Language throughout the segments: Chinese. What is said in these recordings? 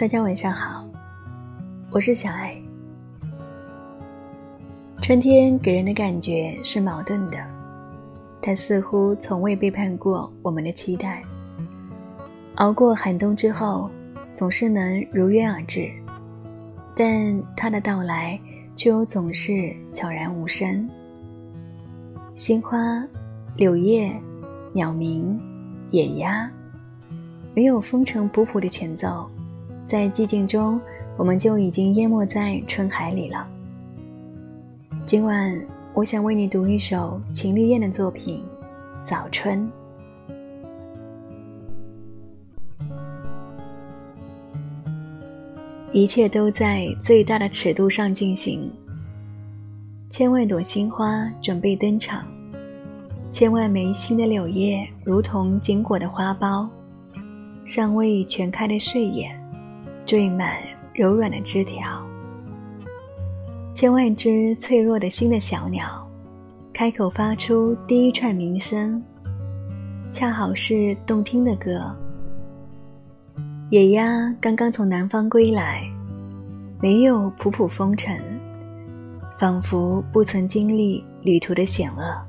大家晚上好，我是小爱。春天给人的感觉是矛盾的，它似乎从未背叛过我们的期待。熬过寒冬之后，总是能如约而至，但它的到来却又总是悄然无声。鲜花、柳叶、鸟鸣、野鸭，没有风尘仆仆的前奏。在寂静中，我们就已经淹没在春海里了。今晚，我想为你读一首秦丽燕的作品《早春》。一切都在最大的尺度上进行，千万朵新花准备登场，千万枚新的柳叶如同紧裹的花苞，尚未全开的睡眼。缀满柔软的枝条，千万只脆弱的心的小鸟，开口发出第一串鸣声，恰好是动听的歌。野鸭刚刚从南方归来，没有仆仆风尘，仿佛不曾经历旅途的险恶。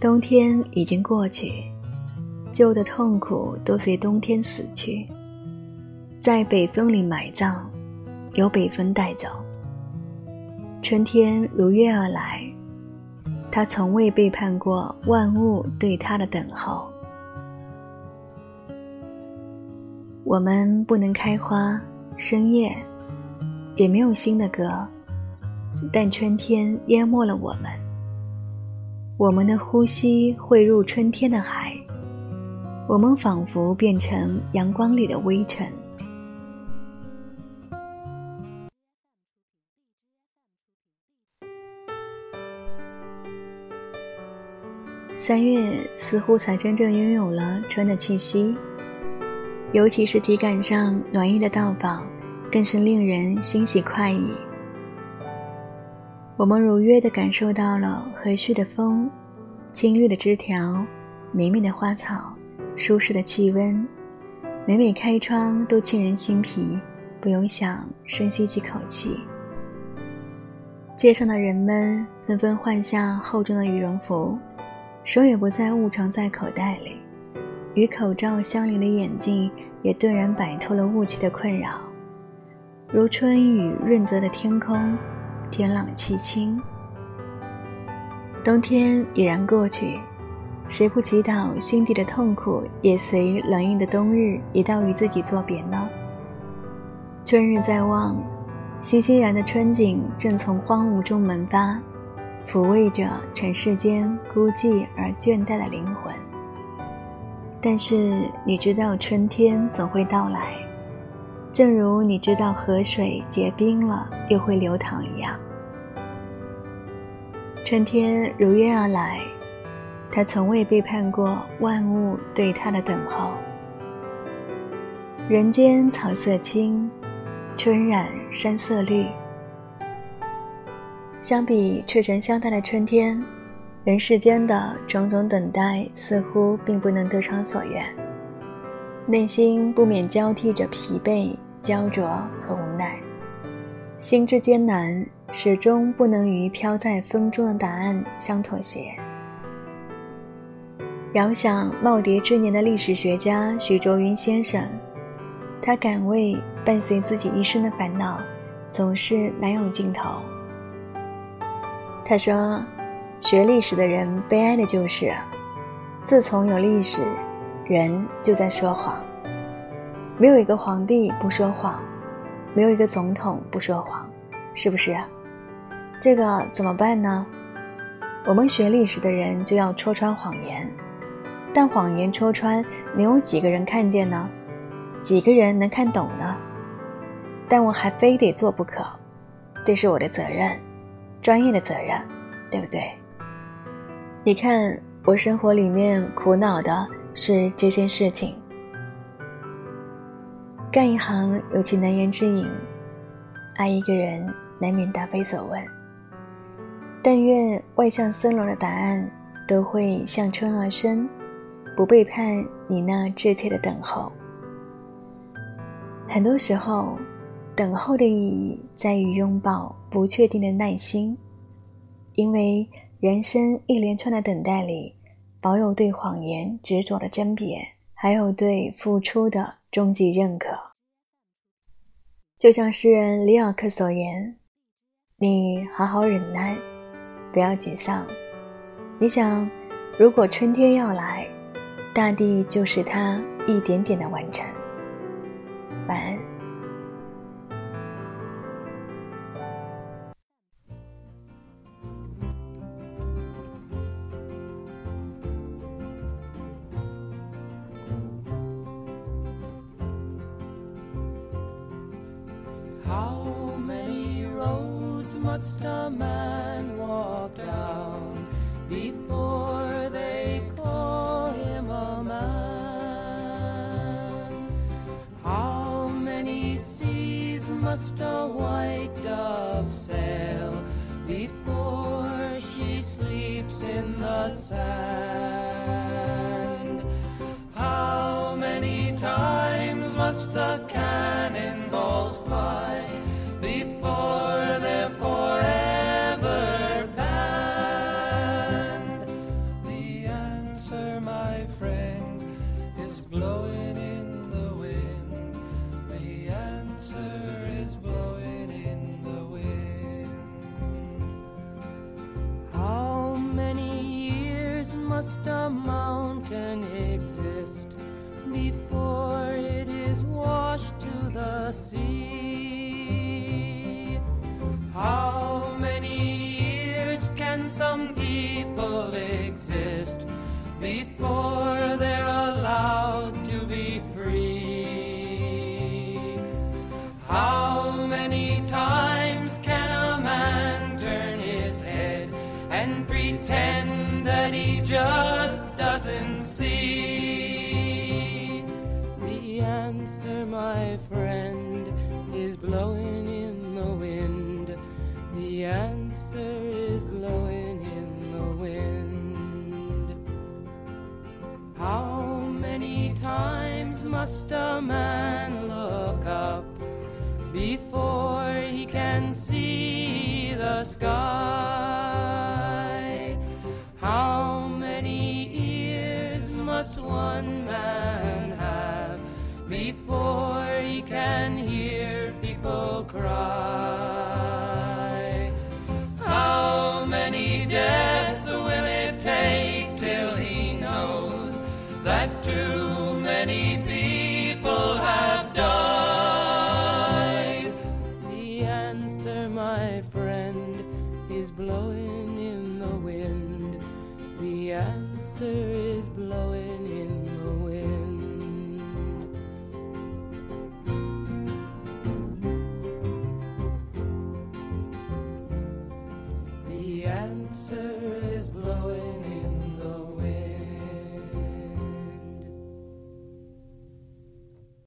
冬天已经过去。旧的痛苦都随冬天死去，在北风里埋葬，由北风带走。春天如约而来，他从未背叛过万物对他的等候。我们不能开花、生叶，也没有新的歌，但春天淹没了我们。我们的呼吸汇入春天的海。我们仿佛变成阳光里的微尘。三月似乎才真正拥有了春的气息，尤其是体感上暖意的到访，更是令人欣喜快意。我们如约的感受到了和煦的风、青绿的枝条、绵密的花草。舒适的气温，每每开窗都沁人心脾，不用想，深吸几口气。街上的人们纷纷换下厚重的羽绒服，手也不再捂藏在口袋里，与口罩相邻的眼睛也顿然摆脱了雾气的困扰，如春雨润泽的天空，天朗气清。冬天已然过去。谁不祈祷心底的痛苦也随冷硬的冬日一道与自己作别呢？春日在望，欣欣然的春景正从荒芜中萌发，抚慰着尘世间孤寂而倦怠的灵魂。但是你知道春天总会到来，正如你知道河水结冰了又会流淌一样。春天如约而来。他从未背叛过万物对他的等候。人间草色青，春染山色绿。相比赤诚相待的春天，人世间的种种等待似乎并不能得偿所愿，内心不免交替着疲惫、焦灼和无奈，心之艰难，始终不能与飘在风中的答案相妥协。遥想耄耋之年的历史学家许卓云先生，他敢为伴随自己一生的烦恼，总是难有尽头。他说：“学历史的人悲哀的就是，自从有历史，人就在说谎。没有一个皇帝不说谎，没有一个总统不说谎，是不是？这个怎么办呢？我们学历史的人就要戳穿谎言。”但谎言戳穿，能有几个人看见呢？几个人能看懂呢？但我还非得做不可，这是我的责任，专业的责任，对不对？你看，我生活里面苦恼的是这些事情。干一行有其难言之隐，爱一个人难免答非所问。但愿外向森罗的答案都会向春而生。不背叛你那稚切的等候。很多时候，等候的意义在于拥抱不确定的耐心，因为人生一连串的等待里，保有对谎言执着的甄别，还有对付出的终极认可。就像诗人里尔克所言：“你好好忍耐，不要沮丧。你想，如果春天要来。”大地就是它一点点的完成。晚安。White dove sail before she sleeps in the sand? How many times must the cannonballs fly must a mountain exist before it is washed to the sea? How many years can some people exist before they're allowed pretend? that he just doesn't see. The answer, my friend, is blowing in the wind. The answer is blowing in the wind. How many times must a man look up before he can see the sky? One man have before he can hear people cry? How many deaths will it take till he knows that too many